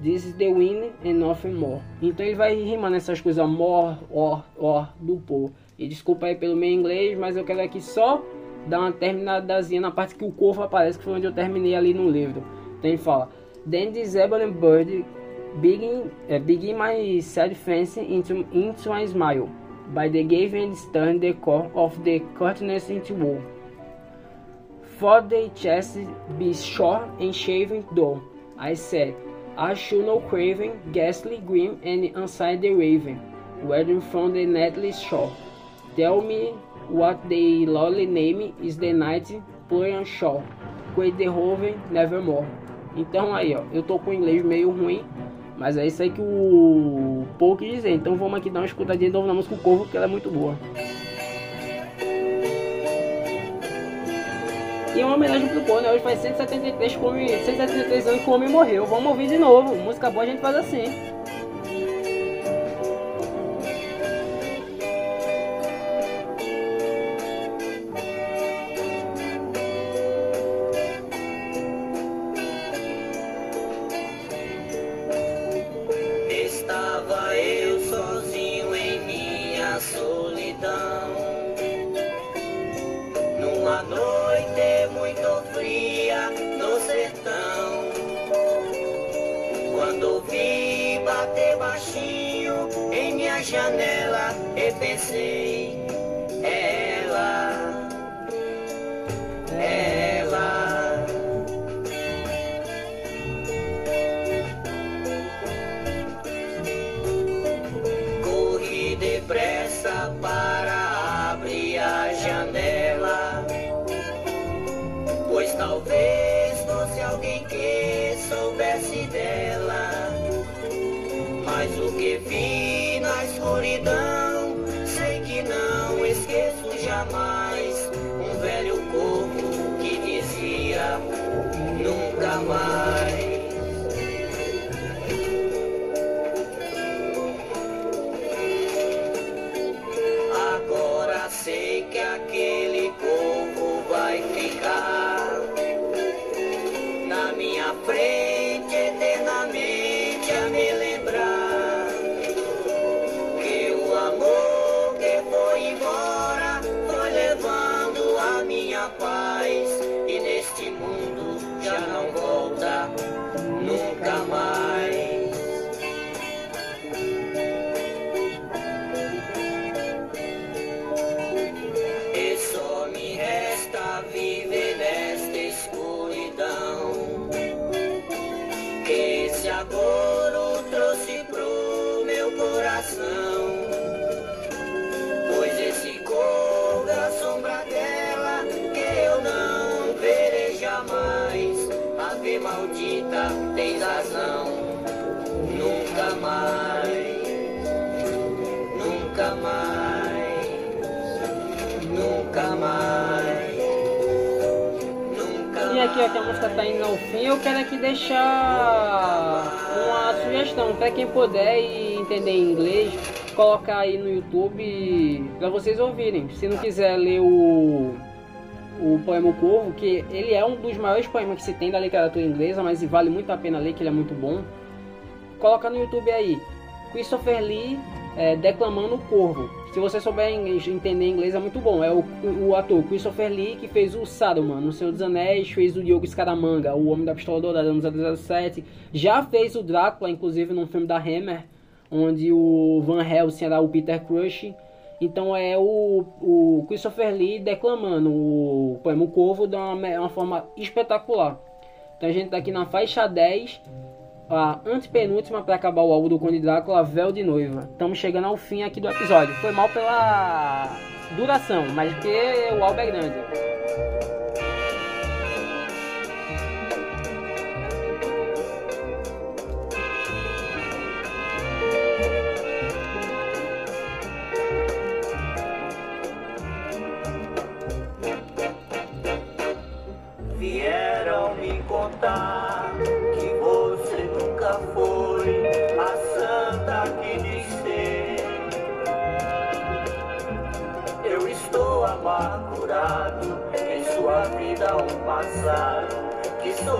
This is the wind and nothing more. Então ele vai rimando essas coisas more, or, or, do povo. E desculpa aí pelo meu inglês, mas eu quero aqui só dar uma terminadazinha na parte que o corvo aparece, que foi onde eu terminei ali no livro. Então ele fala: Then this ebony bird begin, uh, begin my sad fancy into, into a smile. By the gave and stern the core of the curtains into wool. For the chest be short and shaven though, I said, I should no craven, ghastly grim and inside the raven, weathering from the netless shore. Tell me what the lowly name is the night on shore, quit the hoven nevermore. Então aí ó, eu tô com o inglês meio ruim, mas é isso aí que o Paul quis dizer. Então vamos aqui dar uma escutadinha de novo na música O Corvo, porque ela é muito boa. E uma homenagem pro Paul, né? Hoje faz 173, come, 173 anos que o homem morreu. Vamos ouvir de novo. Música boa a gente faz assim. Que a música tá indo ao fim, eu quero aqui deixar uma sugestão para quem puder e entender inglês, colocar aí no YouTube para vocês ouvirem. Se não quiser ler o o poema O Corvo, que ele é um dos maiores poemas que se tem da literatura inglesa, mas vale muito a pena ler, que ele é muito bom. Coloca no YouTube aí, Christopher Lee é, declamando o Corvo. Se você souber inglês, entender inglês é muito bom. É o, o ator Christopher Lee que fez o Saruman no Senhor dos Anéis, fez o Diogo Scaramanga, o Homem da Pistola Dourada no 007. Já fez o Drácula, inclusive, num filme da Hammer, onde o Van Helsing era o Peter Crush. Então é o, o Christopher Lee declamando o poema O Corvo de uma, uma forma espetacular. Então a gente tá aqui na faixa 10, a antepenúltima para acabar o álbum do Conde Drácula, Véu de Noiva. Estamos chegando ao fim aqui do episódio. Foi mal pela duração, mas porque o álbum é grande.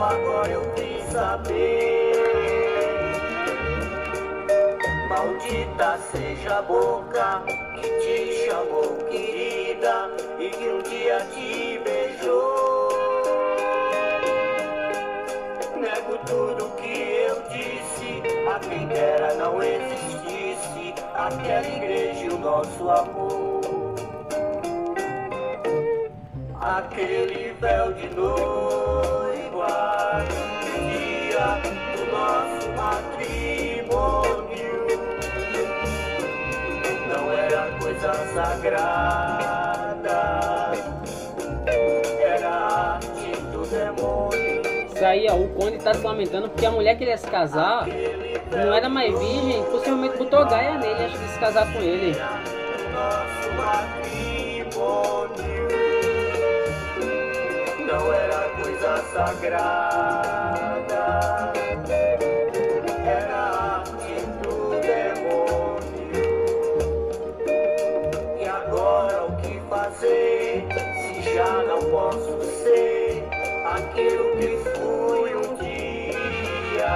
Agora eu vim saber. Maldita seja a boca que te chamou querida e que um dia te beijou. Nego tudo que eu disse, a quem dera não existisse aquela igreja e o nosso amor. Aquele véu de novo dia do nosso matrimônio. Não era coisa sagrada, era arte do demônio. Isso aí, ó, o Conde tá se lamentando porque a mulher que ele ia se casar não era mais virgem, possivelmente botou gaia nele antes de se casar com ele. Nosso matrimônio era coisa sagrada. Era arte do demônio. E agora o que fazer se já não posso ser aquilo que fui um dia?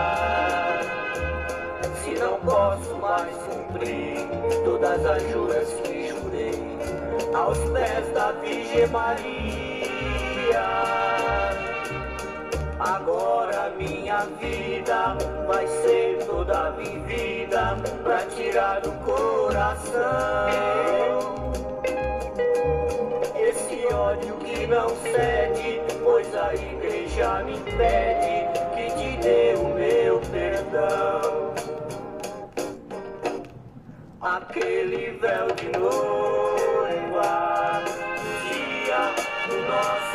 Se não posso mais cumprir todas as juras que jurei aos pés da Virgem Maria. Agora minha vida vai ser toda vivida pra tirar do coração esse ódio que não cede, pois a igreja me impede que te dê o meu perdão. Aquele véu de noiva,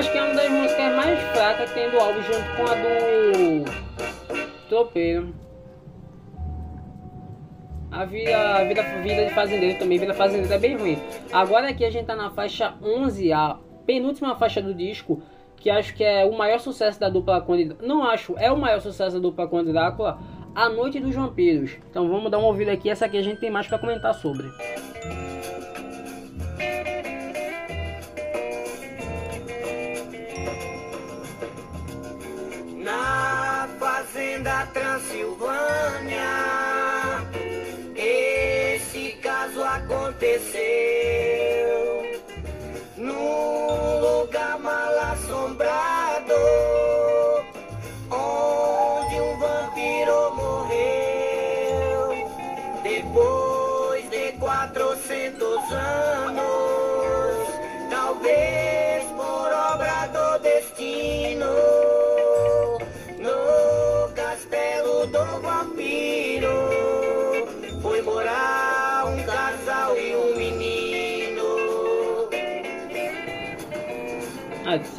acho que é uma das músicas mais fracas que tem do álbum, junto com a do Tropeiro. A vida, a vida, vida de fazendeiro também, vida fazendeiro é bem ruim. Agora aqui a gente tá na faixa 11, a penúltima faixa do disco, que acho que é o maior sucesso da dupla Conde Não acho, é o maior sucesso da dupla Conde Drácula, A Noite dos Vampiros. Então vamos dar uma ouvida aqui, essa aqui a gente tem mais para comentar sobre. Da Transilvânia. Esse caso aconteceu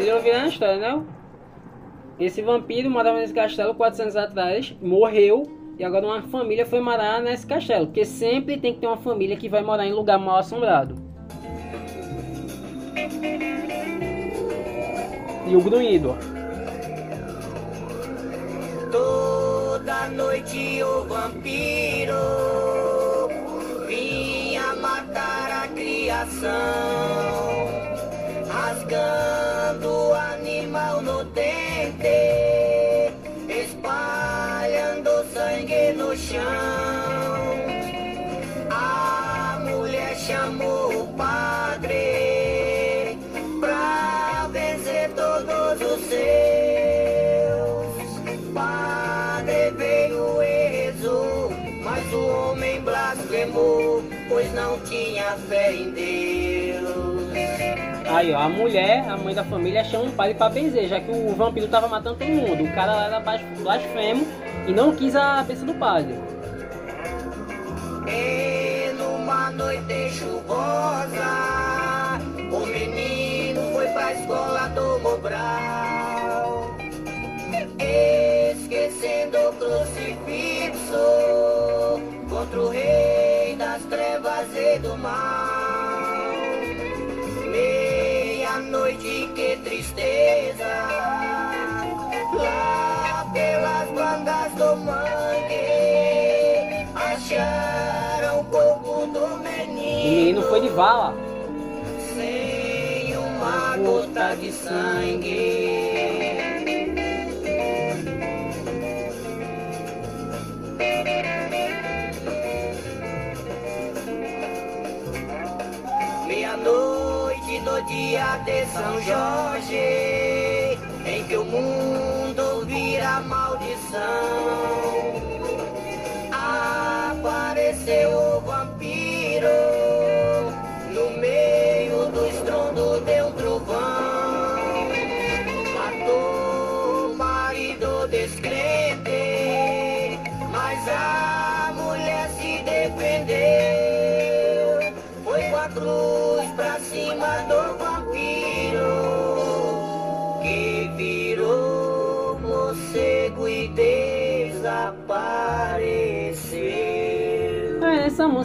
Vocês ouviram a história, não? Esse vampiro morava nesse castelo 400 anos atrás, morreu e agora uma família foi morar nesse castelo. Porque sempre tem que ter uma família que vai morar em lugar mal assombrado. E o grunhido, toda noite o vampiro vinha matar a criação, rasgando o animal no dente, espalhando sangue no chão. A mulher chamou o padre pra vencer todos os seus. Padre veio e rezou, mas o homem blasfemou, pois não tinha fé em Deus. Aí, ó, a mulher, a mãe da família, chama um padre pra benzer, já que o vampiro tava matando todo mundo. O cara era blas- blasfemo e não quis a bênção do padre. E numa noite chuvosa, o menino foi pra escola do Mobral, esquecendo o crucifixo contra o rei das trevas e do mal. Tristeza, lá pelas bandas do mangue, acharam o corpo do O menino. menino foi de vala. Sem uma gota de sangue. Meia-noite do dia de São Jorge, em que o mundo vira maldição.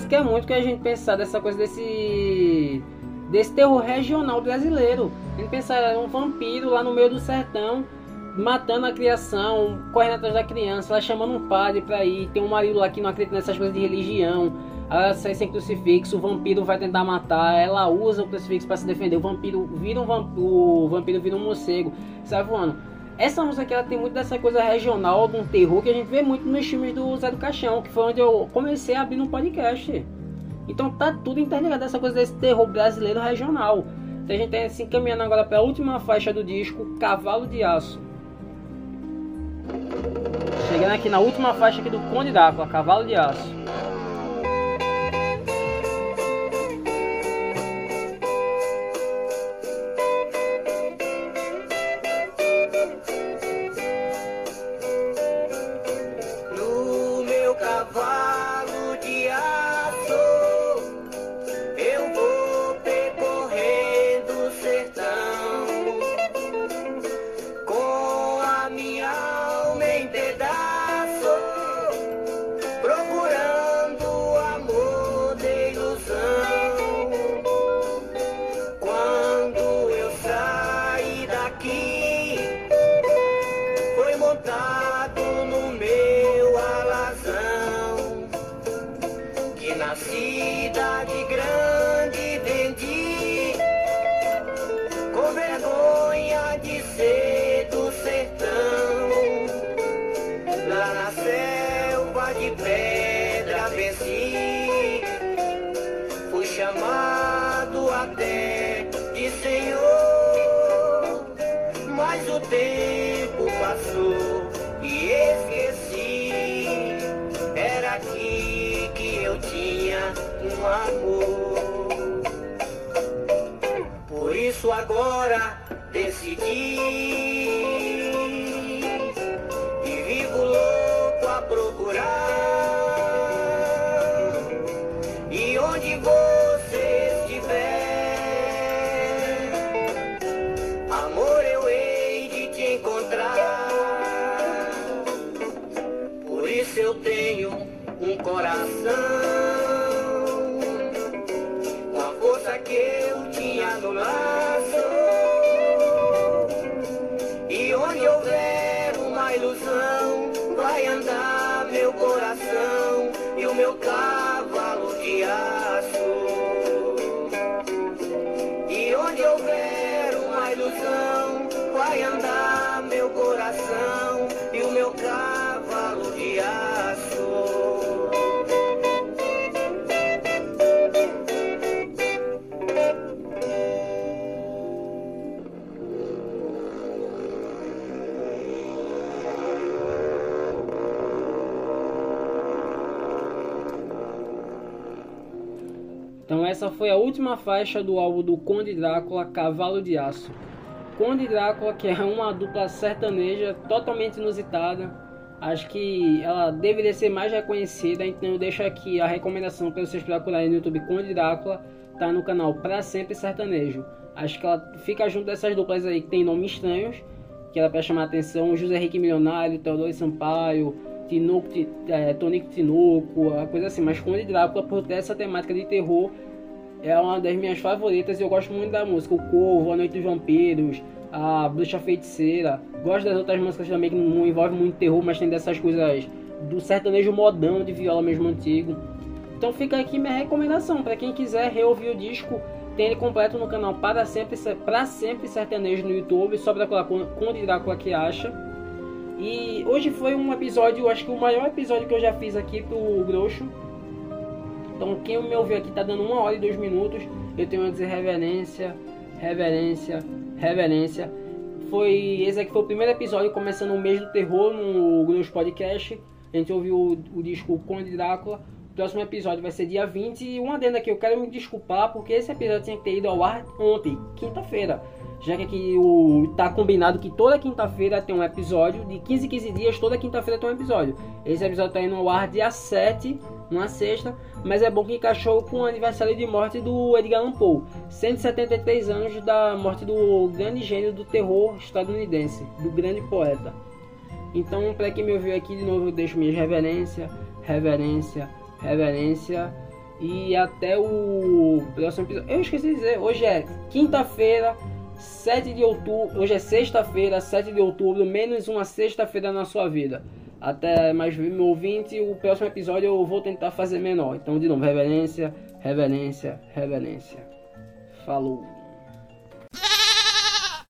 Essa música é muito que a gente pensar dessa coisa desse desse terror regional brasileiro. A gente pensar é um vampiro lá no meio do sertão matando a criação, correndo atrás da criança, ela chamando um padre pra ir, tem um marido lá que não acredita nessas coisas de religião. Ela sai sem crucifixo, o vampiro vai tentar matar, ela usa o crucifixo pra se defender, o vampiro vira um vampiro, o vampiro vira um morcego, sai voando. Essa música aqui ela tem muito dessa coisa regional, de um terror que a gente vê muito nos filmes do Zé do Caixão, que foi onde eu comecei a abrir um podcast. Então tá tudo interligado essa coisa desse terror brasileiro regional. Então a gente tá se encaminhando agora para a última faixa do disco, Cavalo de Aço. Chegando aqui na última faixa aqui do Conde Drácula, Cavalo de Aço. Foi montado última faixa do álbum do Conde Drácula, Cavalo de Aço. Conde Drácula, que é uma dupla sertaneja totalmente inusitada. Acho que ela deveria ser mais reconhecida, então eu deixo aqui a recomendação para vocês procurarem no YouTube Conde Drácula, tá no canal Pra Sempre Sertanejo. Acho que ela fica junto dessas duplas aí que tem nomes estranhos, que era para chamar a atenção, José Henrique Milionário, Teodoro Sampaio, Tinoco, Ti- é, Tonico Tinoco, a coisa assim, mas Conde Drácula, por ter essa temática de terror, é uma das minhas favoritas e eu gosto muito da música. O Corvo, A Noite dos Vampiros, A Bruxa Feiticeira. Gosto das outras músicas também que não envolvem muito terror, mas tem dessas coisas do sertanejo modão de viola mesmo antigo. Então fica aqui minha recomendação para quem quiser reouvir o disco. Tem ele completo no canal Para Sempre, para Sempre Sertanejo no YouTube, só procurar Conde Drácula que acha. E hoje foi um episódio, acho que o maior episódio que eu já fiz aqui pro Grosso. Então quem me ouviu aqui tá dando uma hora e dois minutos. Eu tenho a dizer reverência, reverência, reverência. Foi esse aqui foi o primeiro episódio começando o mês do terror no Grosso Podcast. A gente ouviu o, o disco Conde Drácula. O próximo episódio vai ser dia 20 e uma adenda aqui, eu quero me desculpar porque esse episódio tinha que ter ido ao ar ontem, quinta-feira. Já que aqui o, tá combinado que toda quinta-feira tem um episódio, de 15 em 15 dias, toda quinta-feira tem um episódio. Esse episódio tá indo ao ar dia 7, uma sexta, mas é bom que encaixou com o aniversário de morte do Edgar Allan Poe. 173 anos da morte do grande gênio do terror estadunidense, do grande poeta. Então, para quem me ouviu aqui de novo, eu deixo minhas reverência, reverência, reverência e até o próximo episódio. Eu esqueci de dizer, hoje é quinta-feira, 7 de outubro, hoje é sexta-feira, 7 de outubro, menos uma sexta-feira na sua vida. Até mais meu ouvinte, o próximo episódio eu vou tentar fazer menor. Então, de novo, reverência, reverência, reverência. Falou.